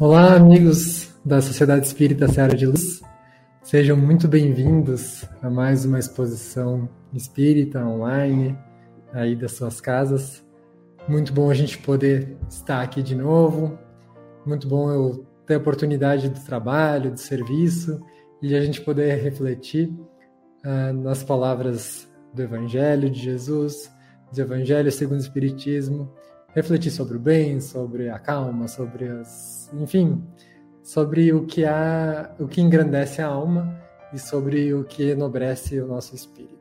Olá, amigos da Sociedade Espírita Seara de Luz. Sejam muito bem-vindos a mais uma exposição espírita online aí das suas casas. Muito bom a gente poder estar aqui de novo. Muito bom eu ter a oportunidade do trabalho, do serviço e a gente poder refletir uh, nas palavras do Evangelho de Jesus, do Evangelho segundo o Espiritismo refletir sobre o bem, sobre a calma, sobre as, enfim, sobre o que há, o que engrandece a alma e sobre o que enobrece o nosso espírito.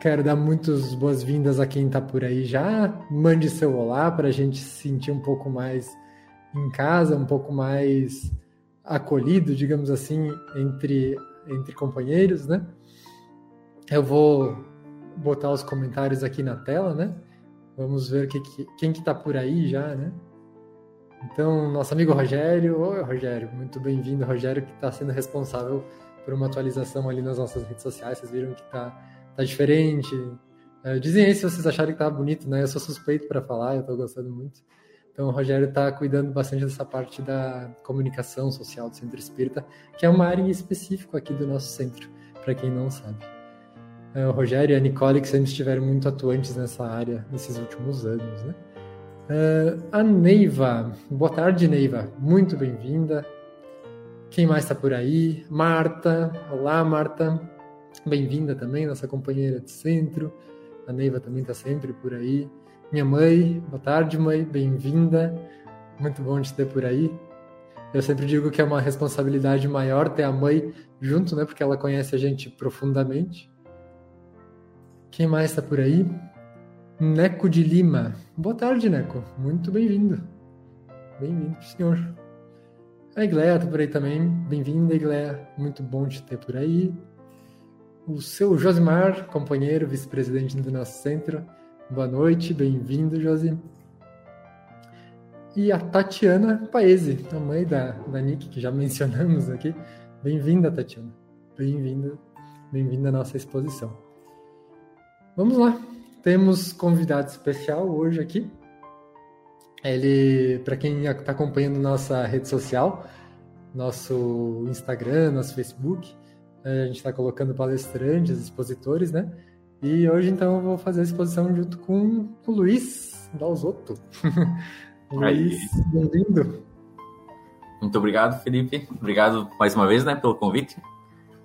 Quero dar muitas boas-vindas a quem está por aí já. Mande seu olá para a gente se sentir um pouco mais em casa, um pouco mais acolhido, digamos assim, entre, entre companheiros, né? Eu vou botar os comentários aqui na tela, né? Vamos ver que, que, quem que está por aí já, né? Então, nosso amigo Rogério, oi Rogério, muito bem-vindo, Rogério, que está sendo responsável por uma atualização ali nas nossas redes sociais, vocês viram que está tá diferente. É, dizem aí se vocês acharem que tá bonito, né? Eu sou suspeito para falar, eu estou gostando muito. Então, o Rogério está cuidando bastante dessa parte da comunicação social do Centro Espírita, que é uma área em específico aqui do nosso centro, para quem não sabe. É, o Rogério e a Nicole, que sempre estiveram muito atuantes nessa área nesses últimos anos. Né? Uh, a Neiva, boa tarde, Neiva, muito bem-vinda. Quem mais está por aí? Marta, olá, Marta, bem-vinda também, nossa companheira de centro. A Neiva também está sempre por aí. Minha mãe, boa tarde, mãe, bem-vinda. Muito bom te ter por aí. Eu sempre digo que é uma responsabilidade maior ter a mãe junto, né? Porque ela conhece a gente profundamente. Quem mais está por aí? Neco de Lima. Boa tarde, Neco. Muito bem-vindo. Bem-vindo, senhor. A Igleia está por aí também. Bem-vinda, Igleia. Muito bom te ter por aí. O seu Josimar, companheiro, vice-presidente do nosso centro. Boa noite, bem-vindo, Josi. E a Tatiana Paese, a mãe da, da Nick, que já mencionamos aqui. Bem-vinda, Tatiana. Bem-vinda, bem-vinda à nossa exposição. Vamos lá. Temos convidado especial hoje aqui. Ele, para quem está acompanhando nossa rede social, nosso Instagram, nosso Facebook, eh, a gente está colocando palestrantes, expositores, né? E hoje, então, eu vou fazer a exposição junto com o Luiz Dalzotto. Luiz, bem-vindo. Muito obrigado, Felipe. Obrigado mais uma vez, né, pelo convite.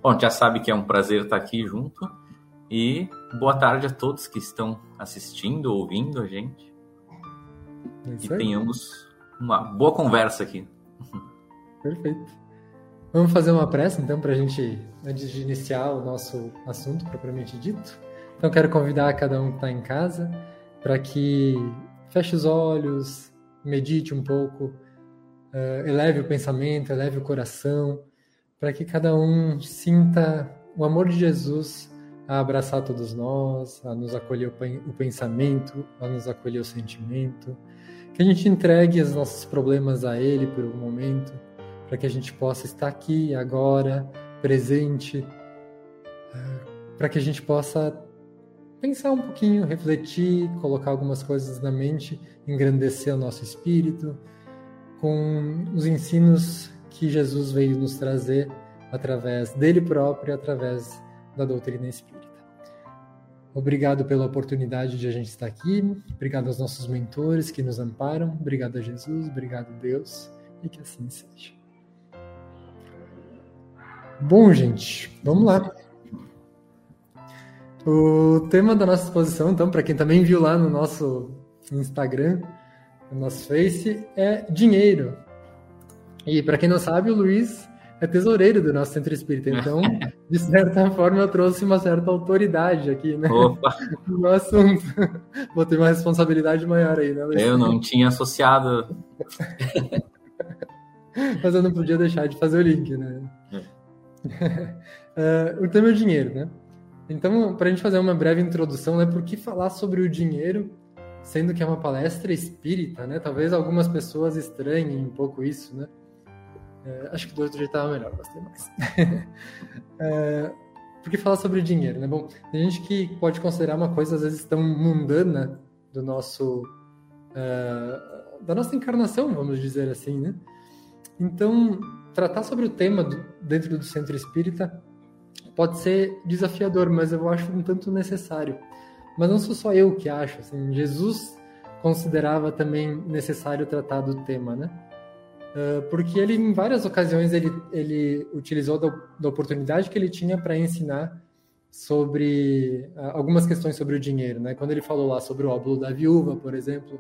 Bom, já sabe que é um prazer estar aqui junto. E boa tarde a todos que estão assistindo, ouvindo a gente. É e tenhamos uma boa conversa aqui. Perfeito. Vamos fazer uma pressa, então, para a gente, antes de iniciar o nosso assunto propriamente dito. Então, quero convidar cada um que está em casa para que feche os olhos, medite um pouco, uh, eleve o pensamento, eleve o coração, para que cada um sinta o amor de Jesus a abraçar todos nós, a nos acolher o pensamento, a nos acolher o sentimento, que a gente entregue os nossos problemas a Ele por um momento, para que a gente possa estar aqui agora, presente, eh, para que a gente possa pensar um pouquinho, refletir, colocar algumas coisas na mente, engrandecer o nosso espírito, com os ensinos que Jesus veio nos trazer através dele próprio, através da doutrina espírita. Obrigado pela oportunidade de a gente estar aqui. Obrigado aos nossos mentores que nos amparam. Obrigado a Jesus, obrigado a Deus e que assim seja. Bom, gente, vamos lá. O tema da nossa exposição, então, para quem também viu lá no nosso Instagram, no nosso Face, é dinheiro. E para quem não sabe, o Luiz é tesoureiro do nosso centro espírita. Então, de certa forma, eu trouxe uma certa autoridade aqui, né? Opa. No assunto. Vou ter uma responsabilidade maior aí, né, Luiz? Eu não tinha associado. Mas eu não podia deixar de fazer o link, né? uh, o tema é o dinheiro, né? Então, para a gente fazer uma breve introdução, né? Por que falar sobre o dinheiro, sendo que é uma palestra espírita, né? Talvez algumas pessoas estranhem um pouco isso, né? Uh, acho que do outro jeito estava melhor, gostei mais. uh, por que falar sobre dinheiro, né? Bom, tem gente que pode considerar uma coisa às vezes tão mundana do nosso da nossa encarnação, vamos dizer assim, né? Então, tratar sobre o tema do, dentro do centro espírita pode ser desafiador, mas eu acho um tanto necessário. Mas não sou só eu que acho, assim, Jesus considerava também necessário tratar do tema, né? Uh, porque ele, em várias ocasiões, ele, ele utilizou da, da oportunidade que ele tinha para ensinar sobre uh, algumas questões sobre o dinheiro, né? Quando ele falou lá sobre o óbolo da viúva, por exemplo,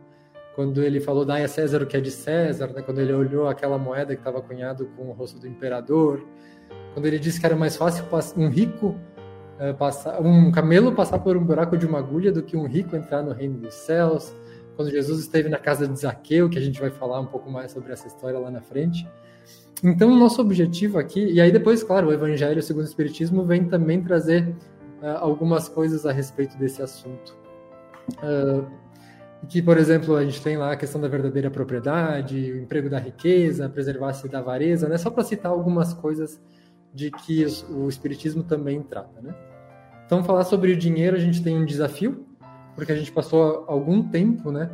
quando ele falou dai a César o que é de César, né? quando ele olhou aquela moeda que estava cunhado com o rosto do imperador, quando ele disse que era mais fácil um rico é, passar, um camelo passar por um buraco de uma agulha do que um rico entrar no reino dos céus, quando Jesus esteve na casa de Zaqueu, que a gente vai falar um pouco mais sobre essa história lá na frente. Então, o nosso objetivo aqui, e aí depois, claro, o Evangelho segundo o Espiritismo vem também trazer uh, algumas coisas a respeito desse assunto. Uh, que, por exemplo, a gente tem lá a questão da verdadeira propriedade, o emprego da riqueza, preservar-se da avareza, né? Só para citar algumas coisas de que o Espiritismo também trata, né? Então, falar sobre o dinheiro, a gente tem um desafio, porque a gente passou algum tempo, né,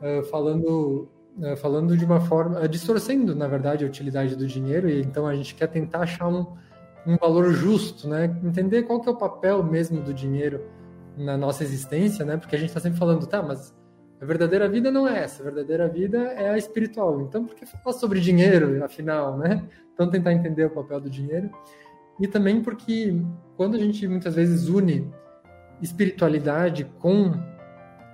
uh, falando, uh, falando de uma forma, distorcendo, na verdade, a utilidade do dinheiro, e então a gente quer tentar achar um, um valor justo, né, entender qual que é o papel mesmo do dinheiro na nossa existência, né? Porque a gente está sempre falando, tá, mas a verdadeira vida não é essa, a verdadeira vida é a espiritual. Então, por que falar sobre dinheiro, afinal, né? Então, tentar entender o papel do dinheiro. E também porque quando a gente muitas vezes une espiritualidade com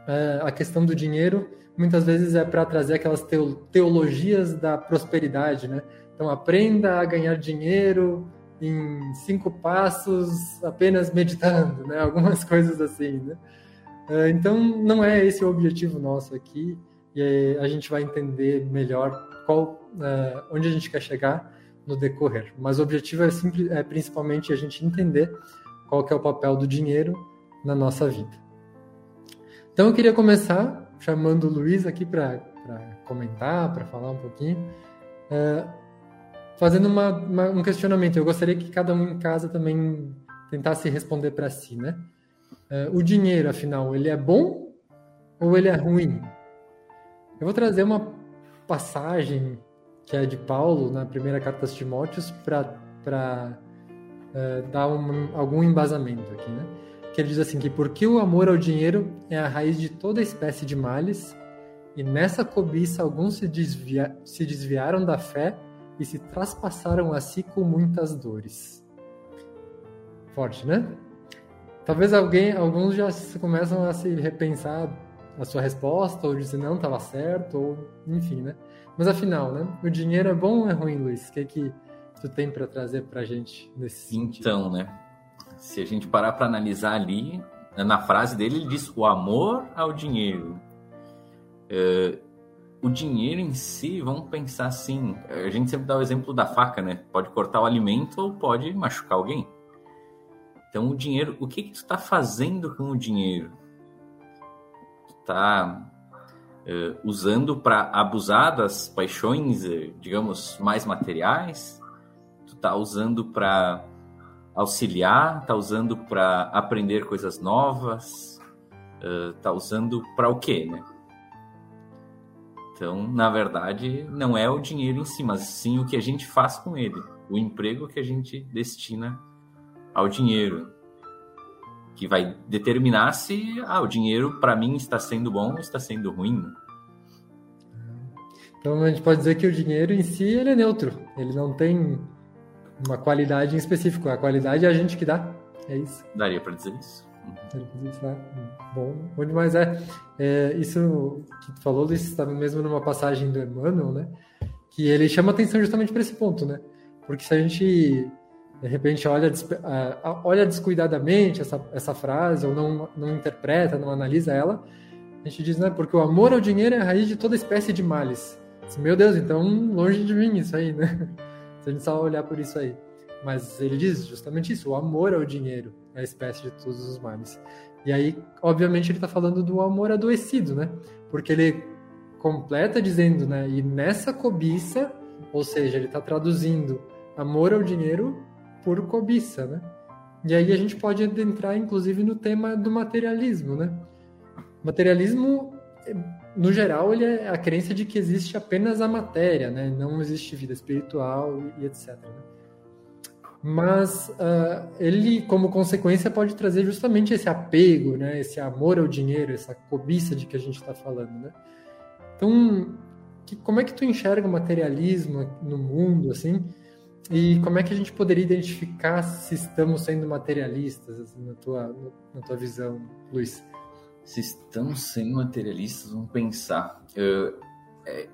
é, a questão do dinheiro, muitas vezes é para trazer aquelas teologias da prosperidade, né? Então, aprenda a ganhar dinheiro, em cinco passos apenas meditando, né? Algumas coisas assim, né? É, então, não é esse o objetivo nosso aqui, e a gente vai entender melhor qual, é, onde a gente quer chegar no decorrer. Mas o objetivo é, simples, é principalmente a gente entender qual que é o papel do dinheiro na nossa vida. Então, eu queria começar chamando o Luiz aqui para comentar, para falar um pouquinho. É, fazendo uma, uma, um questionamento. Eu gostaria que cada um em casa também tentasse responder para si, né? Uh, o dinheiro, afinal, ele é bom ou ele é ruim? Eu vou trazer uma passagem que é de Paulo na primeira carta aos Timóteos para eh, dar um, algum embasamento aqui, né? Que ele diz assim que porque o amor ao dinheiro é a raiz de toda espécie de males e nessa cobiça alguns se, desvia, se desviaram da fé e se traspassaram a si com muitas dores. Forte, né? Talvez alguém, alguns já começam a se repensar a sua resposta, ou dizer não, estava certo, ou enfim, né? Mas afinal, né? O dinheiro é bom ou é ruim, Luiz? O que é que tu tem para trazer para gente nesse sentido? Então, né? Se a gente parar para analisar ali, na frase dele, ele diz o amor ao dinheiro. É, o dinheiro em si, vamos pensar assim, a gente sempre dá o exemplo da faca, né? Pode cortar o alimento ou pode machucar alguém. Então, o dinheiro, o que, que tu está fazendo com o dinheiro? Tu está uh, usando para abusar das paixões, uh, digamos, mais materiais? Tu está usando para auxiliar? Está usando para aprender coisas novas? Está uh, usando para o quê, né? Então, na verdade, não é o dinheiro em si, mas sim o que a gente faz com ele, o emprego que a gente destina ao dinheiro, que vai determinar se ah, o dinheiro para mim está sendo bom ou está sendo ruim. Então a gente pode dizer que o dinheiro em si ele é neutro, ele não tem uma qualidade em específico, a qualidade é a gente que dá, é isso. Daria para dizer isso. Né? Bom, bom demais. É, é, isso que tu falou, Luiz, estava mesmo numa passagem do Emmanuel, né? Que ele chama atenção justamente para esse ponto, né? Porque se a gente, de repente, olha, olha descuidadamente essa, essa frase, ou não, não interpreta, não analisa ela, a gente diz, né? Porque o amor ao dinheiro é a raiz de toda espécie de males. Meu Deus, então longe de mim isso aí, né? Se a gente só olhar por isso aí. Mas ele diz justamente isso: o amor ao dinheiro é a espécie de todos os males. E aí, obviamente, ele está falando do amor adoecido, né? Porque ele completa dizendo, né? E nessa cobiça, ou seja, ele está traduzindo amor ao dinheiro por cobiça, né? E aí a gente pode adentrar, inclusive, no tema do materialismo, né? Materialismo, no geral, ele é a crença de que existe apenas a matéria, né? Não existe vida espiritual e etc. Né? mas uh, ele, como consequência, pode trazer justamente esse apego, né, esse amor ao dinheiro, essa cobiça de que a gente está falando, né? Então, que, como é que tu enxerga o materialismo no mundo, assim? E como é que a gente poderia identificar se estamos sendo materialistas, assim, na tua, na tua visão, Luiz? Se estamos sendo materialistas, vamos pensar. Uh, é...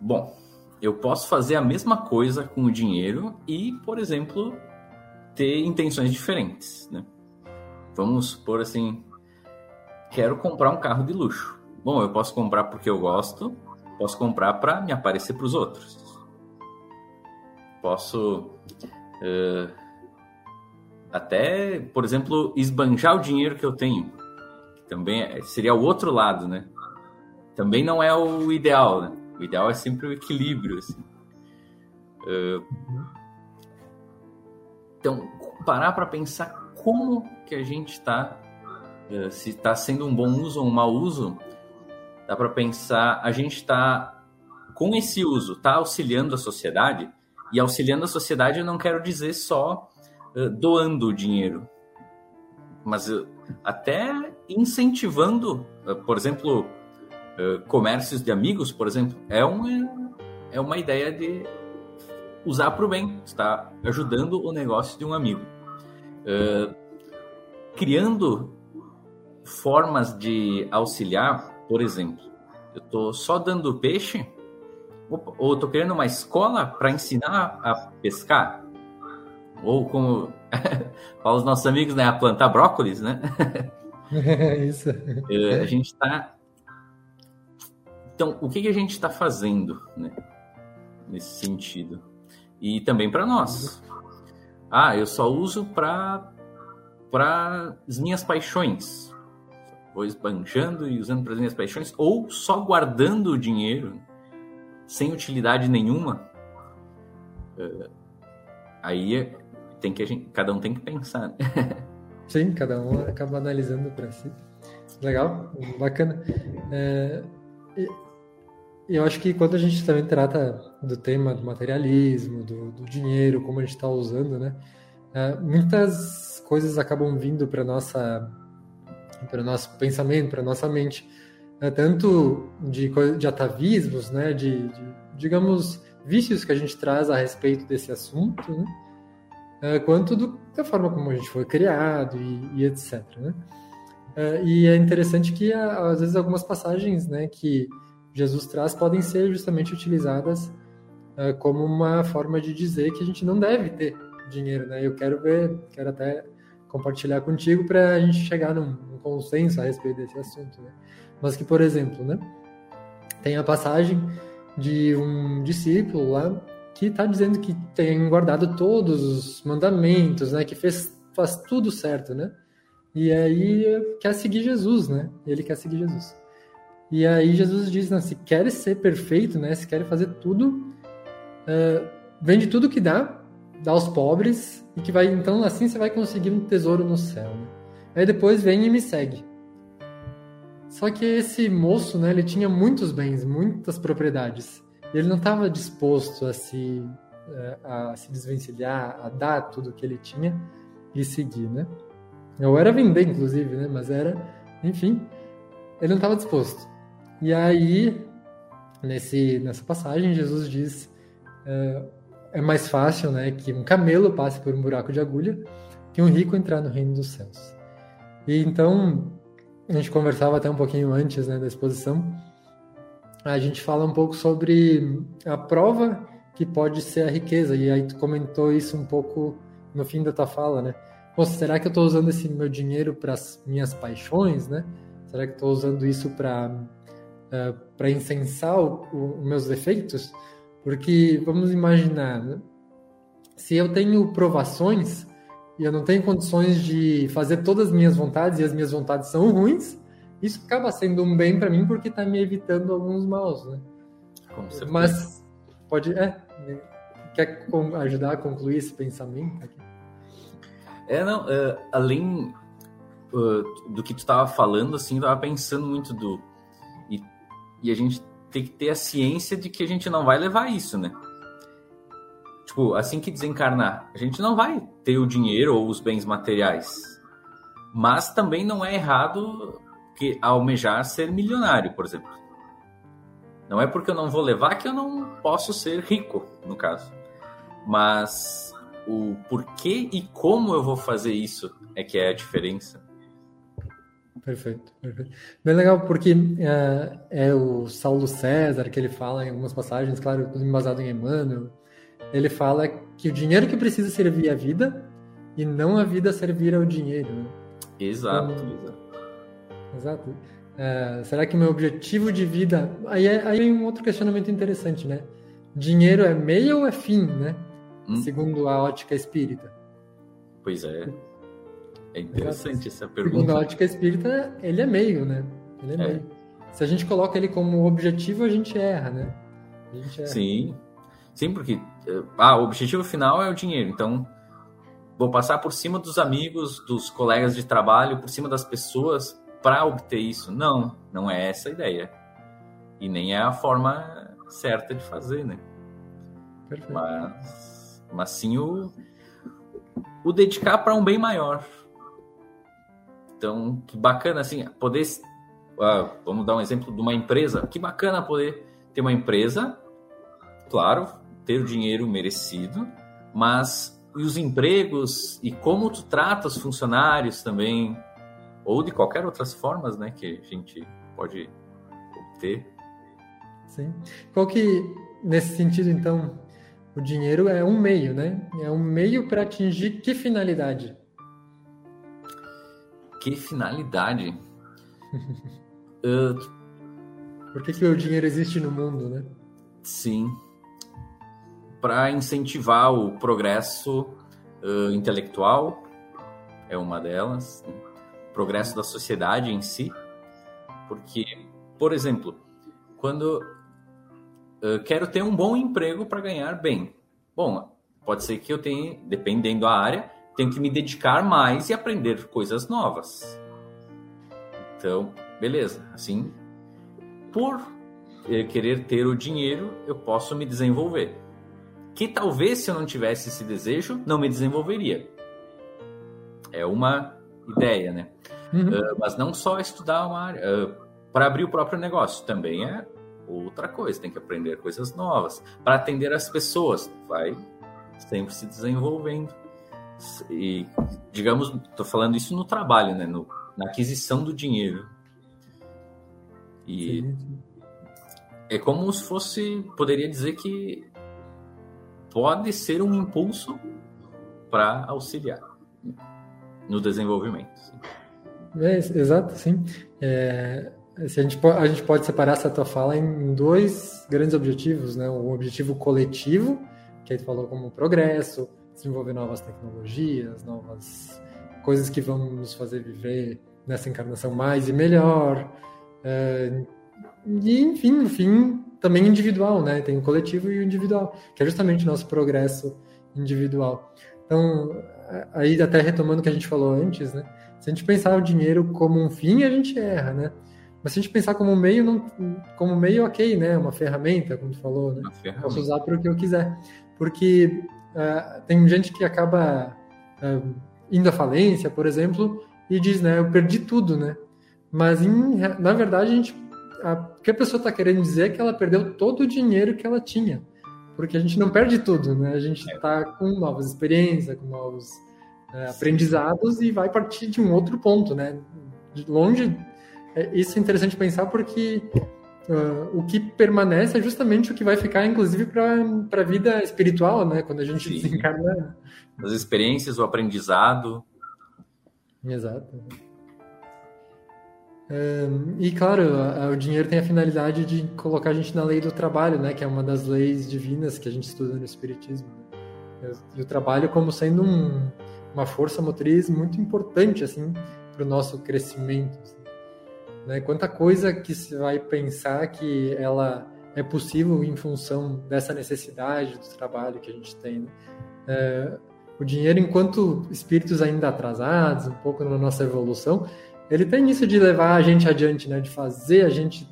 Bom, eu posso fazer a mesma coisa com o dinheiro e, por exemplo, ter intenções diferentes, né? Vamos supor assim, quero comprar um carro de luxo. Bom, eu posso comprar porque eu gosto, posso comprar para me aparecer para os outros. Posso uh, até, por exemplo, esbanjar o dinheiro que eu tenho. Também é, seria o outro lado, né? Também não é o ideal, né? O ideal é sempre o equilíbrio. Assim. Uh, então, parar para pensar como que a gente está, uh, se está sendo um bom uso ou um mau uso, dá para pensar, a gente está, com esse uso, está auxiliando a sociedade, e auxiliando a sociedade eu não quero dizer só doando o dinheiro, mas até incentivando, por exemplo, comércios de amigos, por exemplo, é uma, é uma ideia de usar para o bem, está ajudando o negócio de um amigo. Criando formas de auxiliar, por exemplo, eu estou só dando peixe, ou estou querendo uma escola para ensinar a pescar, ou como falam os nossos amigos, né, a plantar brócolis, né? Isso. Uh, a gente está então, o que, que a gente está fazendo né, nesse sentido? E também para nós. Ah, eu só uso para as minhas paixões. Vou esbanjando e usando para as minhas paixões, ou só guardando o dinheiro sem utilidade nenhuma. Uh, aí tem que gente, cada um tem que pensar. Né? Sim, cada um acaba analisando para si. Legal, bacana. É, eu acho que quando a gente também trata do tema do materialismo, do, do dinheiro, como a gente está usando, né? É, muitas coisas acabam vindo para nossa para nosso pensamento, para nossa mente, é, tanto de, de atavismos, né? De, de, digamos vícios que a gente traz a respeito desse assunto, né? É, quanto do, da forma como a gente foi criado e, e etc. Né? É, e é interessante que às vezes algumas passagens, né? Que Jesus traz podem ser justamente utilizadas uh, como uma forma de dizer que a gente não deve ter dinheiro, né? Eu quero ver, quero até compartilhar contigo para a gente chegar num, num, consenso a respeito desse assunto, né? Mas que, por exemplo, né? Tem a passagem de um discípulo lá que está dizendo que tem guardado todos os mandamentos, né? Que fez, faz tudo certo, né? E aí quer seguir Jesus, né? Ele quer seguir Jesus. E aí Jesus diz, né, se queres ser perfeito, né, se queres fazer tudo, uh, vende tudo que dá, dá aos pobres, e que vai, então assim você vai conseguir um tesouro no céu. Né? Aí depois vem e me segue. Só que esse moço, né, ele tinha muitos bens, muitas propriedades. Ele não estava disposto a se, eh, a se desvencilhar, a dar tudo que ele tinha e seguir, né? Eu era vender, inclusive, né? Mas era, enfim, ele não estava disposto. E aí, nesse, nessa passagem, Jesus diz é, é mais fácil, né, que um camelo passe por um buraco de agulha que um rico entrar no reino dos céus. E então a gente conversava até um pouquinho antes, né, da exposição. A gente fala um pouco sobre a prova que pode ser a riqueza. E aí tu comentou isso um pouco no fim da tua fala, né? Pô, será que eu estou usando esse meu dinheiro para as minhas paixões, né? Será que estou usando isso para uh, é, para incensar os meus defeitos? Porque vamos imaginar, né? se eu tenho provações e eu não tenho condições de fazer todas as minhas vontades e as minhas vontades são ruins, isso acaba sendo um bem para mim porque está me evitando alguns maus, né? Mas pode, é, quer ajudar a concluir esse pensamento aqui? É, não, uh, além uh, do que tu estava falando, assim, eu tava pensando muito do. E, e a gente tem que ter a ciência de que a gente não vai levar isso, né? Tipo, assim que desencarnar, a gente não vai ter o dinheiro ou os bens materiais. Mas também não é errado que almejar ser milionário, por exemplo. Não é porque eu não vou levar que eu não posso ser rico, no caso. Mas o porquê e como eu vou fazer isso é que é a diferença. Perfeito, perfeito. Bem legal, porque é, é, o Saulo César que ele fala em algumas passagens, claro, embasado em Emmanuel, ele fala que o dinheiro que precisa servir a vida e não a vida servir ao dinheiro. Né? Exato, então, exato. Exato. É, será que meu objetivo de vida. Aí é, aí é um outro questionamento interessante, né? Dinheiro é meio ou é fim, né? hum? segundo a ótica espírita? Pois é. É interessante essa pergunta. Segundo a ótica espírita, ele é meio, né? Ele é, é. meio. Se a gente coloca ele como objetivo, a gente erra, né? Gente erra. Sim. Sim, porque eh, ah, o objetivo final é o dinheiro. Então, vou passar por cima dos amigos, dos colegas de trabalho, por cima das pessoas para obter isso. Não, não é essa a ideia. E nem é a forma certa de fazer, né? Perfeito. Mas mas sim o, o dedicar para um bem maior. Então, que bacana assim, poder. Uh, vamos dar um exemplo de uma empresa. Que bacana poder ter uma empresa, claro, ter o dinheiro merecido, mas e os empregos e como tu trata os funcionários também, ou de qualquer outras formas, né, que a gente pode obter. Sim. Qual que, nesse sentido, então, o dinheiro é um meio, né? É um meio para atingir que finalidade? Que finalidade? uh... Por que, que o dinheiro existe no mundo, né? Sim. Para incentivar o progresso uh, intelectual, é uma delas. Né? Progresso da sociedade em si. Porque, por exemplo, quando quero ter um bom emprego para ganhar bem. Bom, pode ser que eu tenha, dependendo da área, tenho que me dedicar mais e aprender coisas novas. Então, beleza. Assim, por eh, querer ter o dinheiro, eu posso me desenvolver. Que talvez se eu não tivesse esse desejo, não me desenvolveria. É uma ideia, né? Uhum. Uh, mas não só estudar uma área. Uh, para abrir o próprio negócio também é outra coisa, tem que aprender coisas novas para atender as pessoas, vai sempre se desenvolvendo. E digamos, estou falando isso no trabalho, né, no, na aquisição do dinheiro. E Sim. é como se fosse, poderia dizer que pode ser um impulso para auxiliar no desenvolvimento. É, exato, sim. É, se a, gente, a gente pode separar essa tua fala em dois grandes objetivos, né? Um objetivo coletivo, que aí tu falou como progresso, desenvolver novas tecnologias, novas coisas que vão nos fazer viver nessa encarnação mais e melhor. É, e, enfim, no fim, também individual, né? Tem o coletivo e o individual, que é justamente o nosso progresso individual. Então, aí até retomando o que a gente falou antes, né? Se a gente pensar o dinheiro como um fim, a gente erra, né? Mas se a gente pensar como meio, não, como meio, ok, né? Uma ferramenta, como tu falou, né? Posso usar para o que eu quiser. Porque uh, tem gente que acaba uh, indo à falência, por exemplo, e diz, né? Eu perdi tudo, né? Mas, em, na verdade, a gente, a, o que a pessoa está querendo dizer é que ela perdeu todo o dinheiro que ela tinha. Porque a gente não perde tudo, né? A gente está com novas experiências, com novos uh, aprendizados e vai partir de um outro ponto, né? De longe é, isso é interessante pensar porque uh, o que permanece é justamente o que vai ficar, inclusive, para a vida espiritual, né? Quando a gente Sim. desencarna. As experiências, o aprendizado. Exato. E claro, o dinheiro tem a finalidade de colocar a gente na lei do trabalho, né? Que é uma das leis divinas que a gente estuda no Espiritismo. Né? E o trabalho como sendo um, uma força motriz muito importante, assim, para o nosso crescimento. Assim. Né? Quanta coisa que se vai pensar que ela é possível em função dessa necessidade do trabalho que a gente tem. Né? É, o dinheiro, enquanto espíritos ainda atrasados, um pouco na nossa evolução, ele tem isso de levar a gente adiante, né? de fazer a gente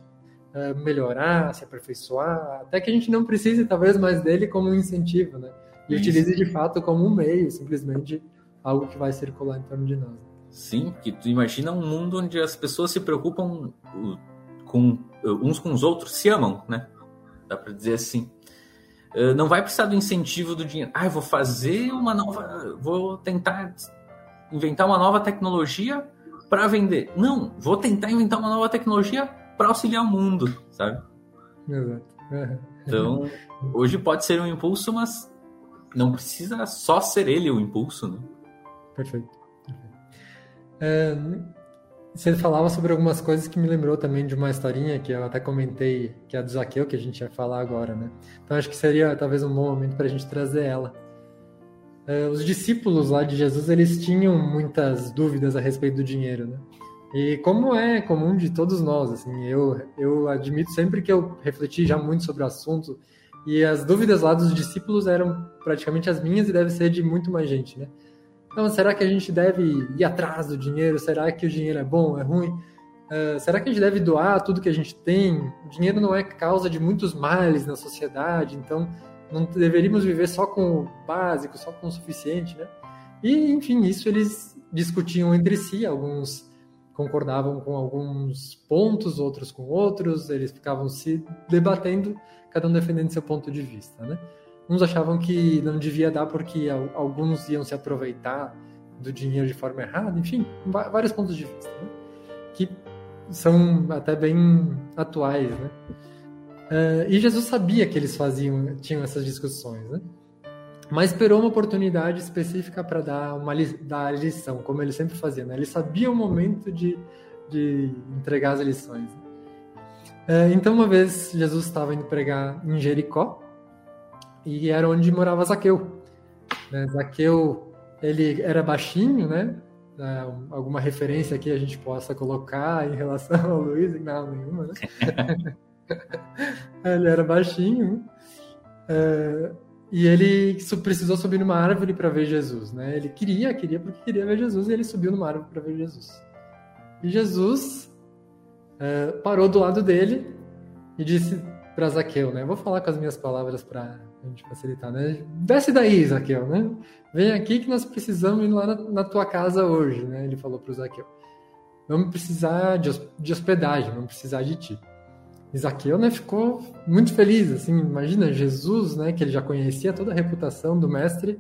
é, melhorar, se aperfeiçoar, até que a gente não precise talvez mais dele como um incentivo, né? E isso. utilize de fato como um meio, simplesmente algo que vai circular em torno de nós. Sim, porque tu imagina um mundo onde as pessoas se preocupam com uns com os outros, se amam, né? Dá para dizer assim. Eh, não vai precisar do incentivo do dinheiro. Ah, eu vou fazer uma nova, vou tentar inventar uma nova tecnologia para vender. Não, vou tentar inventar uma nova tecnologia para auxiliar o mundo, sabe? Exato. Então, hoje pode ser um impulso, mas não precisa só ser ele o impulso, né? Perfeito. É, você falava sobre algumas coisas que me lembrou também de uma historinha que eu até comentei, que é a do Zaqueu, que a gente ia falar agora, né? Então acho que seria talvez um bom momento para a gente trazer ela. É, os discípulos lá de Jesus, eles tinham muitas dúvidas a respeito do dinheiro, né? E como é comum de todos nós, assim, eu, eu admito sempre que eu refleti já muito sobre o assunto e as dúvidas lá dos discípulos eram praticamente as minhas e deve ser de muito mais gente, né? Então, será que a gente deve ir atrás do dinheiro? Será que o dinheiro é bom, é ruim? Uh, será que a gente deve doar tudo que a gente tem? O dinheiro não é causa de muitos males na sociedade, então não deveríamos viver só com o básico, só com o suficiente, né? E, enfim, isso eles discutiam entre si, alguns concordavam com alguns pontos, outros com outros, eles ficavam se debatendo, cada um defendendo seu ponto de vista, né? Uns achavam que não devia dar porque alguns iam se aproveitar do dinheiro de forma errada, enfim, vários pontos de vista, né? que são até bem atuais, né? Uh, e Jesus sabia que eles faziam, tinham essas discussões, né? Mas esperou uma oportunidade específica para dar uma dar a lição, como ele sempre fazia, né? Ele sabia o momento de, de entregar as lições. Né? Uh, então, uma vez Jesus estava indo pregar em Jericó e era onde morava Zaqueu. Né? Zaqueu, ele era baixinho, né? É, alguma referência aqui a gente possa colocar em relação ao Luiz? Não, nenhuma, né? ele era baixinho. É, e ele precisou subir numa árvore para ver Jesus, né? Ele queria, queria porque queria ver Jesus e ele subiu numa árvore para ver Jesus. E Jesus é, parou do lado dele e disse para Zaqueu, né? vou falar com as minhas palavras para a gente facilitar, né? Desce daí, Zaqueu, né? Vem aqui que nós precisamos ir lá na, na tua casa hoje, né? Ele falou para o Zaqueu. Vamos precisar de, de hospedagem, vamos precisar de ti. Zaqueu, né, ficou muito feliz, assim, imagina Jesus, né, que ele já conhecia toda a reputação do mestre,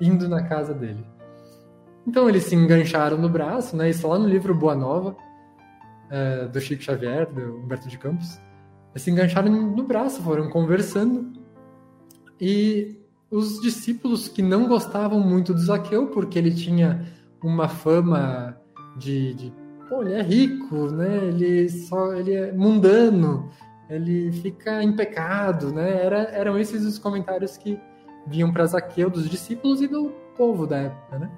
indo na casa dele. Então eles se engancharam no braço, né, isso lá no livro Boa Nova, é, do Chico Xavier, do Humberto de Campos, eles se engancharam no braço, foram conversando, e os discípulos que não gostavam muito do Zaqueu, porque ele tinha uma fama de, de pô, ele é rico, né? Ele só ele é mundano, ele fica em pecado, né? Era, eram esses os comentários que vinham para Zaqueu dos discípulos e do povo da época, né?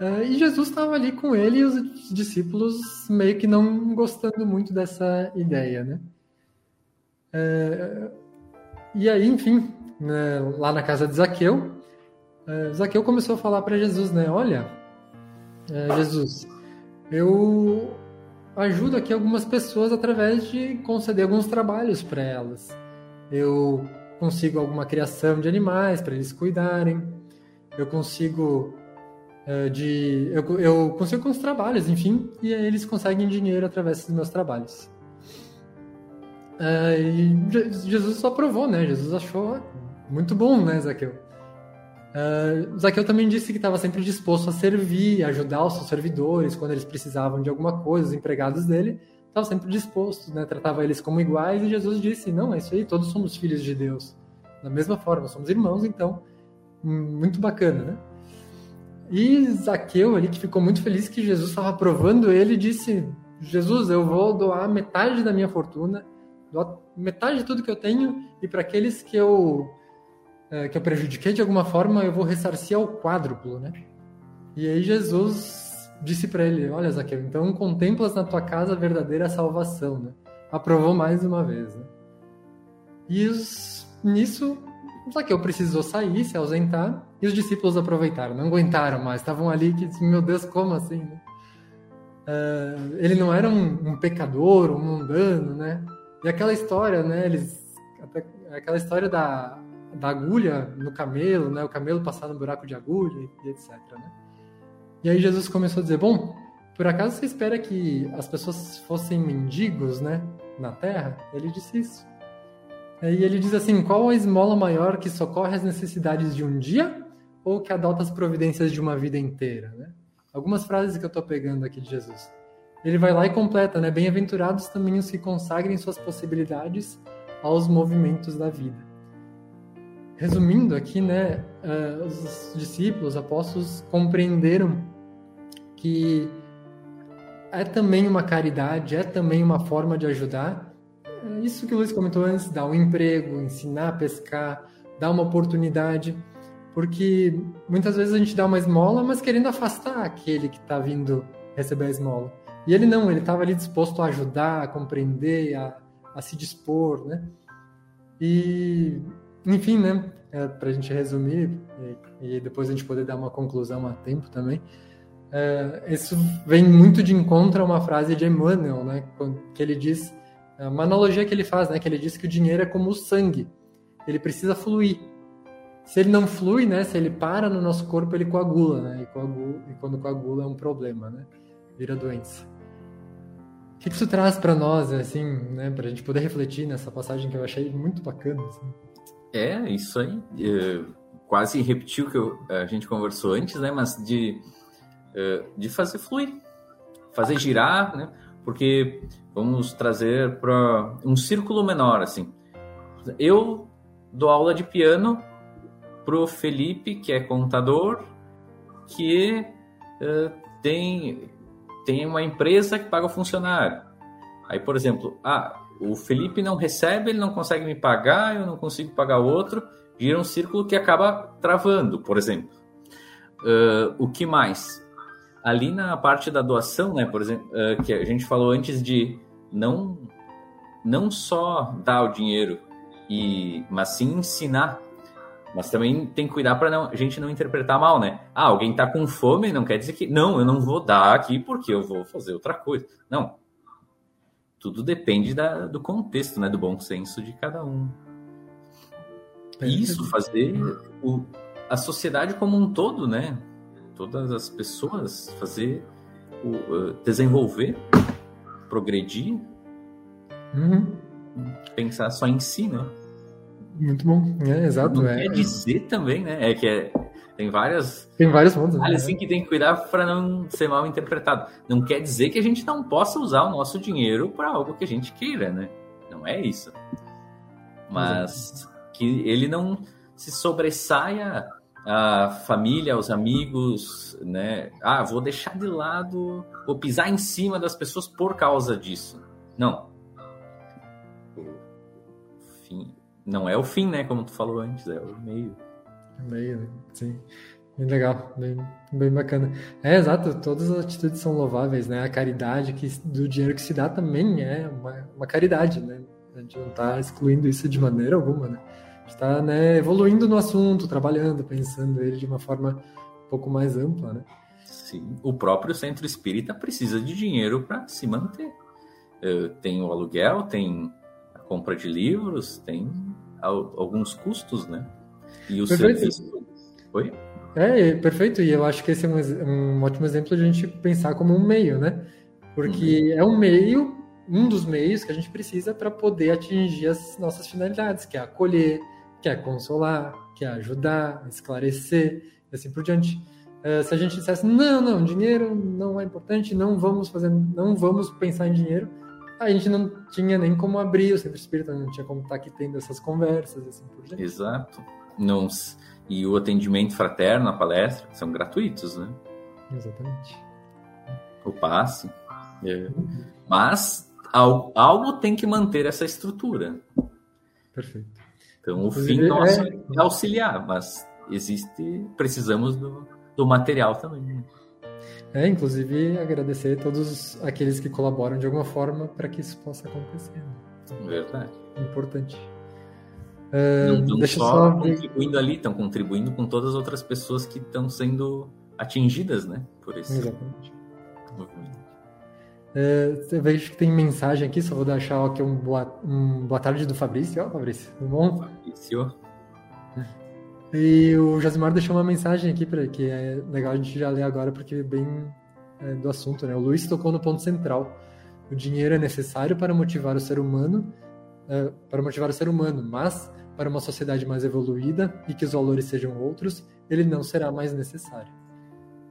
Uh, e Jesus estava ali com ele e os discípulos meio que não gostando muito dessa ideia, né? Uh, e aí, enfim, né, lá na casa de Zaqueu, uh, Zaqueu começou a falar para Jesus, né? Olha, uh, Jesus, eu ajudo aqui algumas pessoas através de conceder alguns trabalhos para elas. Eu consigo alguma criação de animais para eles cuidarem. Eu consigo uh, de eu, eu consigo com os trabalhos, enfim, e eles conseguem dinheiro através dos meus trabalhos. Uh, e Jesus só aprovou, né? Jesus achou muito bom, né, Zaqueu? Uh, Zaqueu também disse que estava sempre disposto a servir, ajudar os seus servidores quando eles precisavam de alguma coisa, os empregados dele, estava sempre disposto, né? Tratava eles como iguais e Jesus disse: Não, é isso aí, todos somos filhos de Deus. Da mesma forma, somos irmãos, então, muito bacana, né? E Zaqueu ali, que ficou muito feliz que Jesus estava aprovando ele, disse: Jesus, eu vou doar metade da minha fortuna metade de tudo que eu tenho e para aqueles que eu é, que eu prejudiquei de alguma forma eu vou ressarcir ao quádruplo, né? E aí Jesus disse para ele, olha Zaqueu, então contemplas na tua casa a verdadeira salvação, né? Aprovou mais uma vez, né? E os, nisso Zaqueu precisou sair, se ausentar, e os discípulos aproveitaram, não aguentaram mais, estavam ali que, meu Deus, como assim, né? Uh, ele não era um, um pecador, um mundano, né? E aquela história, né? Eles. Aquela história da, da agulha no camelo, né? O camelo passar no buraco de agulha e etc. Né? E aí Jesus começou a dizer: Bom, por acaso você espera que as pessoas fossem mendigos, né? Na terra? Ele disse isso. E ele diz assim: Qual a esmola maior que socorre as necessidades de um dia ou que adota as providências de uma vida inteira, né? Algumas frases que eu estou pegando aqui de Jesus ele vai lá e completa, né? Bem-aventurados também os que consagrem suas possibilidades aos movimentos da vida. Resumindo aqui, né, uh, os discípulos, os apóstolos compreenderam que é também uma caridade, é também uma forma de ajudar. É isso que o Luiz comentou antes, dar um emprego, ensinar a pescar, dar uma oportunidade, porque muitas vezes a gente dá uma esmola, mas querendo afastar aquele que está vindo receber a esmola. E ele não, ele estava ali disposto a ajudar, a compreender, a, a se dispor, né? E, enfim, né? É, Para a gente resumir e, e, depois a gente poder dar uma conclusão a tempo também. É, isso vem muito de encontro a uma frase de Emmanuel, né? Que ele diz, é uma analogia que ele faz, né? Que ele diz que o dinheiro é como o sangue, ele precisa fluir. Se ele não flui, né? Se ele para no nosso corpo, ele coagula, né? E, coagula, e quando coagula é um problema, né? Vira doença que, que isso traz para nós, assim, né, para a gente poder refletir nessa passagem que eu achei muito bacana? Assim. É, isso aí. É, quase repetiu o que eu, a gente conversou antes, né, mas de, é, de fazer fluir, fazer girar, né, porque vamos trazer para um círculo menor, assim. Eu dou aula de piano pro Felipe, que é contador, que uh, tem tem uma empresa que paga o funcionário. Aí, por exemplo, ah, o Felipe não recebe, ele não consegue me pagar, eu não consigo pagar outro, gira um círculo que acaba travando, por exemplo. Uh, o que mais? Ali na parte da doação, né, por exemplo, uh, que a gente falou antes de não não só dar o dinheiro e mas sim ensinar mas também tem que cuidar para a gente não interpretar mal, né? Ah, alguém está com fome, não quer dizer que. Não, eu não vou dar aqui porque eu vou fazer outra coisa. Não. Tudo depende da, do contexto, né? Do bom senso de cada um. É isso, fazer o, a sociedade como um todo, né? Todas as pessoas fazer, o, uh, desenvolver, progredir, uhum. pensar só em si, né? Muito bom, é, exato. Não é. quer dizer também, né? É que é, tem várias. Tem vários pontos. Né? assim que tem que cuidar para não ser mal interpretado. Não quer dizer que a gente não possa usar o nosso dinheiro para algo que a gente queira, né? Não é isso. Mas que ele não se sobressaia a família, aos amigos, né? Ah, vou deixar de lado, vou pisar em cima das pessoas por causa disso. Não. Fim, não é o fim, né? Como tu falou antes, é o meio. Meio, sim. Bem legal, bem, bem bacana. É, exato, todas as atitudes são louváveis, né? A caridade que, do dinheiro que se dá também é uma, uma caridade, né? A gente não está excluindo isso de maneira alguma, né? A gente está né, evoluindo no assunto, trabalhando, pensando ele de uma forma um pouco mais ampla, né? Sim, o próprio centro espírita precisa de dinheiro para se manter. Uh, tem o aluguel, tem a compra de livros, tem alguns custos, né? E o Perfeito. serviço. Oi? É, perfeito. E eu acho que esse é um, um ótimo exemplo de a gente pensar como um meio, né? Porque uhum. é um meio, um dos meios que a gente precisa para poder atingir as nossas finalidades, que é acolher, que é consolar, que é ajudar, esclarecer, e assim por diante. Uh, se a gente dissesse, não, não, dinheiro não é importante, não vamos fazer, não vamos pensar em dinheiro, a gente não tinha nem como abrir o centro espírita, não tinha como estar aqui tendo essas conversas, assim por diante. Exato. Não, e o atendimento fraterno, a palestra, são gratuitos, né? Exatamente. O passe. É. Mas algo, algo, tem que manter essa estrutura. Perfeito. Então, o fim nosso é... é auxiliar, mas existe, precisamos do, do material também. Né? É, inclusive agradecer a todos aqueles que colaboram de alguma forma para que isso possa acontecer. Verdade. Importante. Não estão só, só contribuindo ali, estão contribuindo com todas as outras pessoas que estão sendo atingidas, né? Por esse Exatamente. movimento. Uh, eu vejo que tem mensagem aqui, só vou deixar aqui um boa, um boa tarde do Fabrício. Ó, Fabrício, tudo bom? Fabrício. E o Josimar deixou uma mensagem aqui para que é legal a gente já ler agora porque é bem é, do assunto, né? O Luiz tocou no ponto central. O dinheiro é necessário para motivar o ser humano, é, para motivar o ser humano, mas para uma sociedade mais evoluída e que os valores sejam outros, ele não será mais necessário.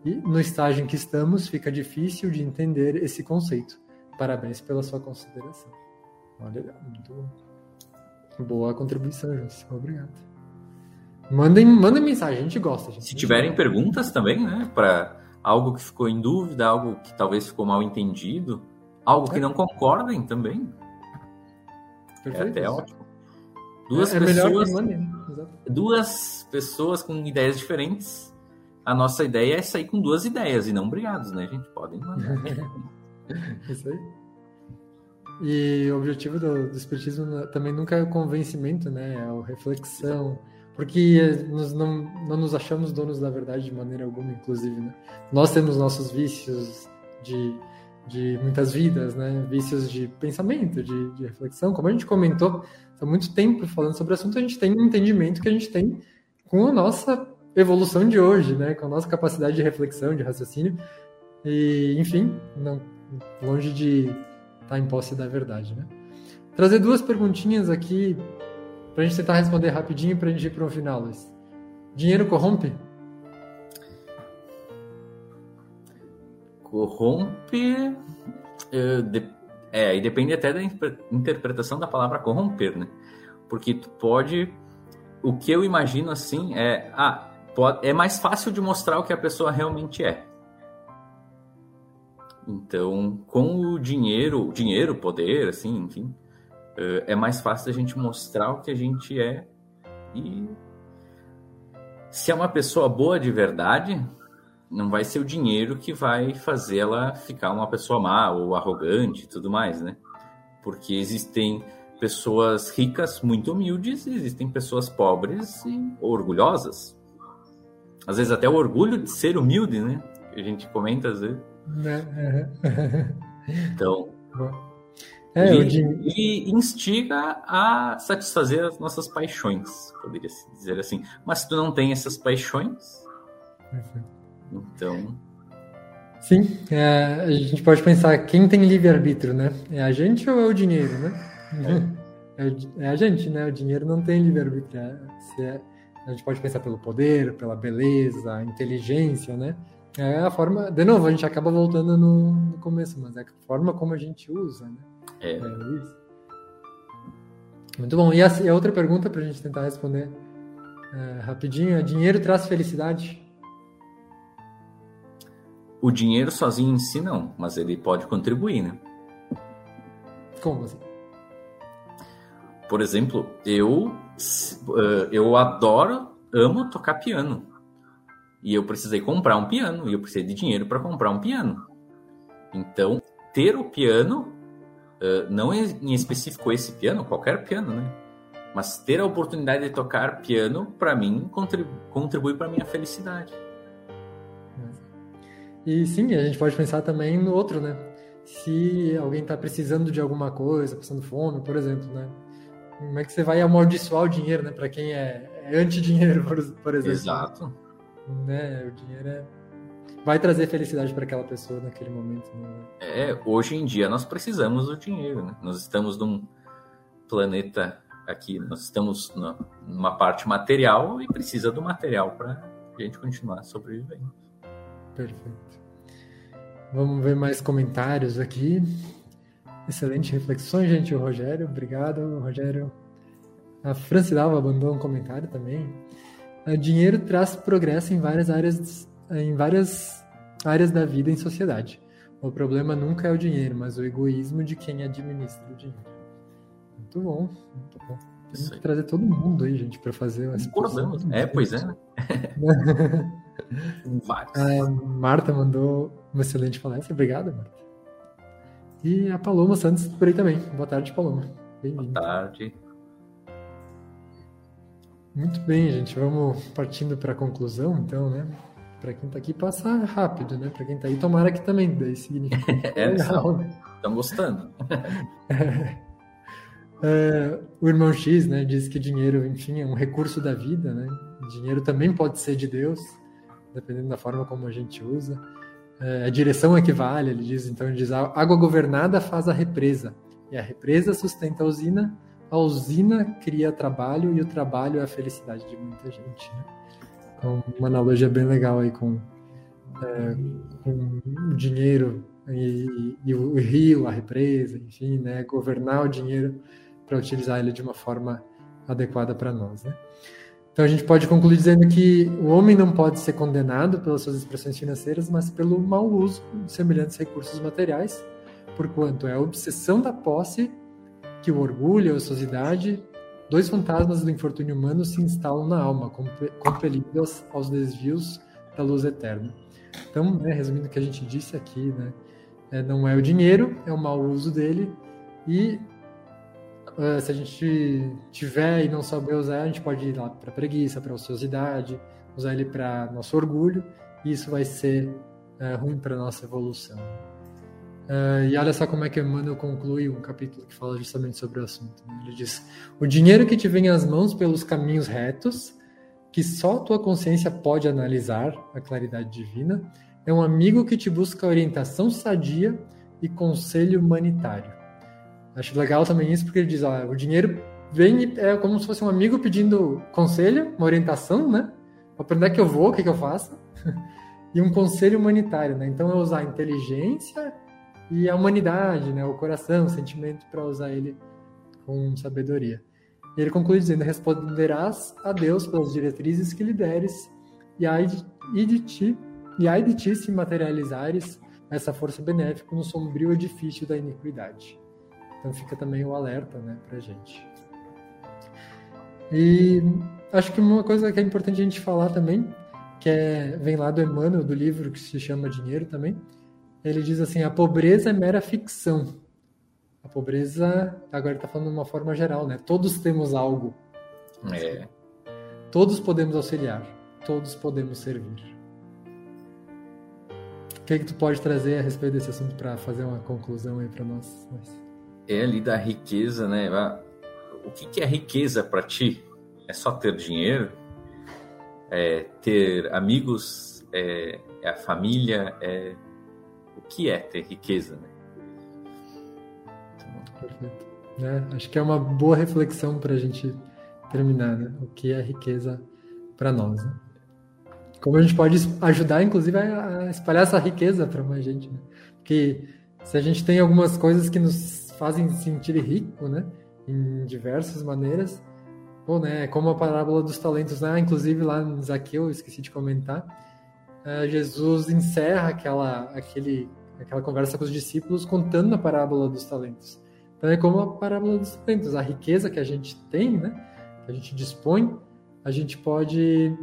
E no estágio em que estamos, fica difícil de entender esse conceito. Parabéns pela sua consideração. Olha, muito boa contribuição, José. Obrigado. Mandem, mandem mensagem, a gente gosta. Gente. Se tiverem perguntas também, né, para algo que ficou em dúvida, algo que talvez ficou mal entendido, algo que é. não concordem também. Perfeito. É até ótimo. Duas é, é pessoas, duas pessoas com ideias diferentes. A nossa ideia é sair com duas ideias e não brigados, né, gente? Podem mandar. Isso aí. E o objetivo do, do Espiritismo também nunca é o convencimento, né? É a reflexão. Porque nós não, não nos achamos donos da verdade de maneira alguma, inclusive, né? Nós temos nossos vícios de, de muitas vidas, né? Vícios de pensamento, de, de reflexão. Como a gente comentou, há muito tempo falando sobre o assunto, a gente tem um entendimento que a gente tem com a nossa evolução de hoje, né? Com a nossa capacidade de reflexão, de raciocínio. E, enfim, não, longe de estar em posse da verdade, né? Trazer duas perguntinhas aqui para a gente tentar responder rapidinho para a gente ir para o final, Luiz. Dinheiro corrompe? Corrompe. É, de, é, e depende até da interpretação da palavra corromper, né? Porque tu pode. O que eu imagino assim é. Ah, pode, é mais fácil de mostrar o que a pessoa realmente é. Então, com o dinheiro, dinheiro, poder, assim, enfim, eh, é mais fácil a gente mostrar o que a gente é. E se é uma pessoa boa de verdade, não vai ser o dinheiro que vai fazer ela ficar uma pessoa má ou arrogante e tudo mais, né? Porque existem pessoas ricas muito humildes e existem pessoas pobres e orgulhosas. Às vezes até o orgulho de ser humilde, né? A gente comenta às vezes. Né? Então, é, e, e, instiga a satisfazer as nossas paixões, poderia dizer assim. Mas se tu não tem essas paixões, então. Sim, é, a gente pode pensar quem tem livre-arbítrio, né? É a gente ou é o dinheiro, né? É, é, é a gente, né? O dinheiro não tem livre-arbítrio. É, é, a gente pode pensar pelo poder, pela beleza, inteligência, né? É a forma. De novo, a gente acaba voltando no, no começo, mas é a forma como a gente usa, né? É. é isso. Muito bom. E a, e a outra pergunta para a gente tentar responder rapidinho é: dinheiro traz felicidade? O dinheiro sozinho em si não, mas ele pode contribuir, né? Como assim? Por exemplo, eu eh, eu adoro, amo tocar piano. E eu precisei comprar um piano e eu precisei de dinheiro para comprar um piano. Então, ter o piano Uh, não em específico esse piano, qualquer piano, né? Mas ter a oportunidade de tocar piano, para mim, contribui para minha felicidade. E sim, a gente pode pensar também no outro, né? Se alguém está precisando de alguma coisa, passando fome, por exemplo, né? Como é que você vai amaldiçoar o dinheiro, né? Para quem é, é anti-dinheiro, por, por, exemplo. Exato. Né? O dinheiro é... vai trazer felicidade para aquela pessoa naquele momento. Né? É, hoje em dia nós precisamos do dinheiro, né? Nós estamos num planeta aqui, nós estamos numa parte material e precisa do material para a gente continuar sobrevivendo. Perfeito. Vamos ver mais comentários aqui. Excelente reflexões, gente. O Rogério, obrigado, Rogério. A Francidalva mandou um comentário também. O dinheiro traz progresso em várias áreas, em várias áreas da vida em sociedade. O problema nunca é o dinheiro, mas o egoísmo de quem administra o dinheiro. Muito bom, muito bom. Tem que trazer todo mundo aí, gente, para fazer exposição. É, pois é. A Marta mandou uma excelente palestra. Obrigado, Marta. E a Paloma Santos por aí também. Boa tarde, Paloma. Bem-vindo. Boa tarde. Muito bem, gente. Vamos partindo para a conclusão, então, né? Para quem está aqui, passa rápido, né? Para quem está aí, tomara que também daí significa. é, legal, né? Estão gostando. é, o irmão X, né, diz que dinheiro, enfim, é um recurso da vida, né? Dinheiro também pode ser de Deus, dependendo da forma como a gente usa. É, a direção equivale, ele diz, então ele diz, a água governada faz a represa, e a represa sustenta a usina, a usina cria trabalho e o trabalho é a felicidade de muita gente. Né? Então, uma analogia bem legal aí com, é, com o dinheiro e, e, o rio, a represa, enfim, né? governar o dinheiro para utilizar ele de uma forma adequada para nós. Né? Então a gente pode concluir dizendo que o homem não pode ser condenado pelas suas expressões financeiras, mas pelo mau uso de semelhantes recursos materiais, porquanto é a obsessão da posse que o orgulho, a ociosidade, dois fantasmas do infortúnio humano se instalam na alma, compelidos aos desvios da luz eterna. Então, né, resumindo o que a gente disse aqui, né, é, não é o dinheiro, é o mau uso dele e Uh, se a gente tiver e não saber usar, a gente pode ir lá para preguiça, para ociosidade, usar ele para nosso orgulho, e isso vai ser uh, ruim para nossa evolução. Uh, e olha só como é que Emmanuel conclui um capítulo que fala justamente sobre o assunto. Né? Ele diz: O dinheiro que te vem às mãos pelos caminhos retos, que só tua consciência pode analisar, a claridade divina, é um amigo que te busca orientação sadia e conselho humanitário Acho legal também isso, porque ele diz, ó, o dinheiro vem é como se fosse um amigo pedindo conselho, uma orientação, né? Para onde é que eu vou, o que, que eu faço. e um conselho humanitário, né? Então é usar a inteligência e a humanidade, né? O coração, o sentimento para usar ele com sabedoria. E ele conclui dizendo: responderás a Deus pelas diretrizes que lhe deres, e ai de, e de ti, e ai de ti se materializares essa força benéfica no sombrio edifício da iniquidade. Então fica também o alerta né, para gente. E acho que uma coisa que é importante a gente falar também, que é, vem lá do Emmanuel, do livro que se chama Dinheiro também, ele diz assim, a pobreza é mera ficção. A pobreza, agora está falando de uma forma geral, né? Todos temos algo. É. Todos podemos auxiliar, todos podemos servir. O que, é que tu pode trazer a respeito desse assunto para fazer uma conclusão aí para nós? É ali da riqueza, né? O que, que é riqueza para ti? É só ter dinheiro? É ter amigos? É, é, a família? É... O que é ter riqueza? Né? Perfeito. É, acho que é uma boa reflexão para a gente terminar, né? O que é riqueza para nós? Né? Como a gente pode ajudar, inclusive, a espalhar essa riqueza para mais gente, né? Porque se a gente tem algumas coisas que nos fazem sentir rico, né? Em diversas maneiras. Bom, né? Como a parábola dos talentos, né? Inclusive lá no Zaqueu, esqueci de comentar, é, Jesus encerra aquela, aquele, aquela conversa com os discípulos contando a parábola dos talentos. Então é como a parábola dos talentos, a riqueza que a gente tem, né? Que a gente dispõe, a gente pode.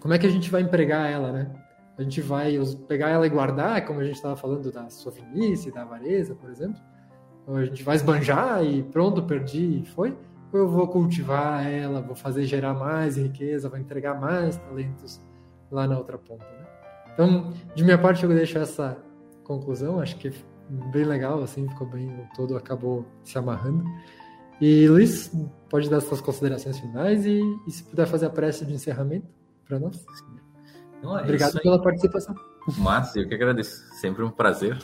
Como é que a gente vai empregar ela, né? A gente vai pegar ela e guardar, como a gente estava falando da sovinice, da avareza, por exemplo, a gente vai esbanjar e pronto, perdi e foi? Ou eu vou cultivar ela, vou fazer gerar mais riqueza, vou entregar mais talentos lá na outra ponta, né? Então, de minha parte, eu deixo essa conclusão. Acho que bem legal, assim, ficou bem, todo acabou se amarrando. E Luiz, pode dar suas considerações finais e, e se puder fazer a prece de encerramento para nós. Não, é Obrigado pela participação. Mas eu que agradeço. Sempre um prazer.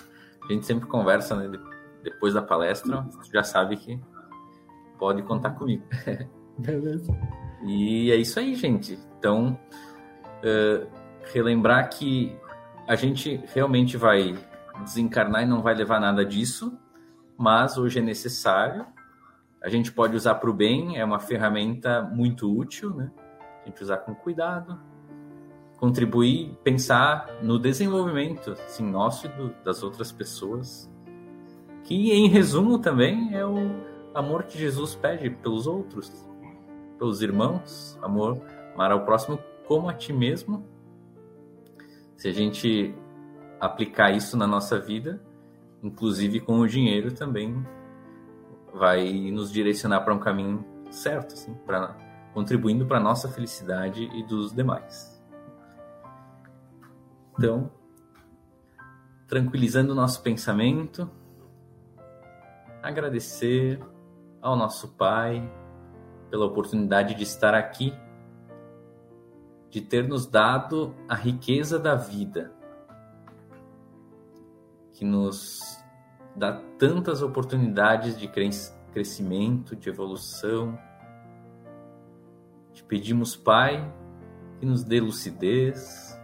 A gente sempre conversa, né? Depois da palestra, tu já sabe que pode contar comigo. Beleza. E é isso aí, gente. Então, uh, relembrar que a gente realmente vai desencarnar e não vai levar nada disso, mas hoje é necessário a gente pode usar para o bem, é uma ferramenta muito útil, né? A gente usar com cuidado, contribuir, pensar no desenvolvimento, assim, nosso e do, das outras pessoas, que em resumo também é o amor que Jesus pede pelos outros, pelos irmãos, amor, amar ao próximo como a ti mesmo. Se a gente aplicar isso na nossa vida, inclusive com o dinheiro também vai nos direcionar para um caminho certo, assim, para contribuindo para nossa felicidade e dos demais. Então, tranquilizando o nosso pensamento, agradecer ao nosso Pai pela oportunidade de estar aqui, de ter nos dado a riqueza da vida, que nos dá tantas oportunidades de crescimento, de evolução. Te pedimos, Pai, que nos dê lucidez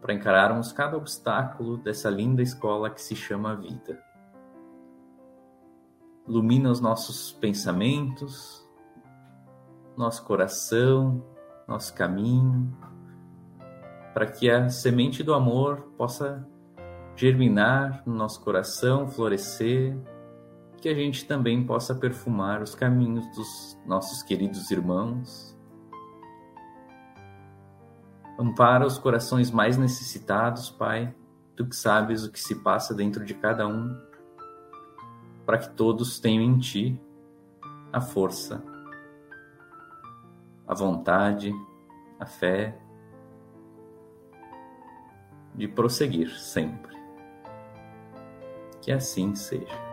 para encararmos cada obstáculo dessa linda escola que se chama vida. Ilumina os nossos pensamentos, nosso coração, nosso caminho, para que a semente do amor possa germinar no nosso coração, florescer, que a gente também possa perfumar os caminhos dos nossos queridos irmãos. Ampara os corações mais necessitados, Pai, tu que sabes o que se passa dentro de cada um, para que todos tenham em ti a força, a vontade, a fé de prosseguir sempre. Que assim seja.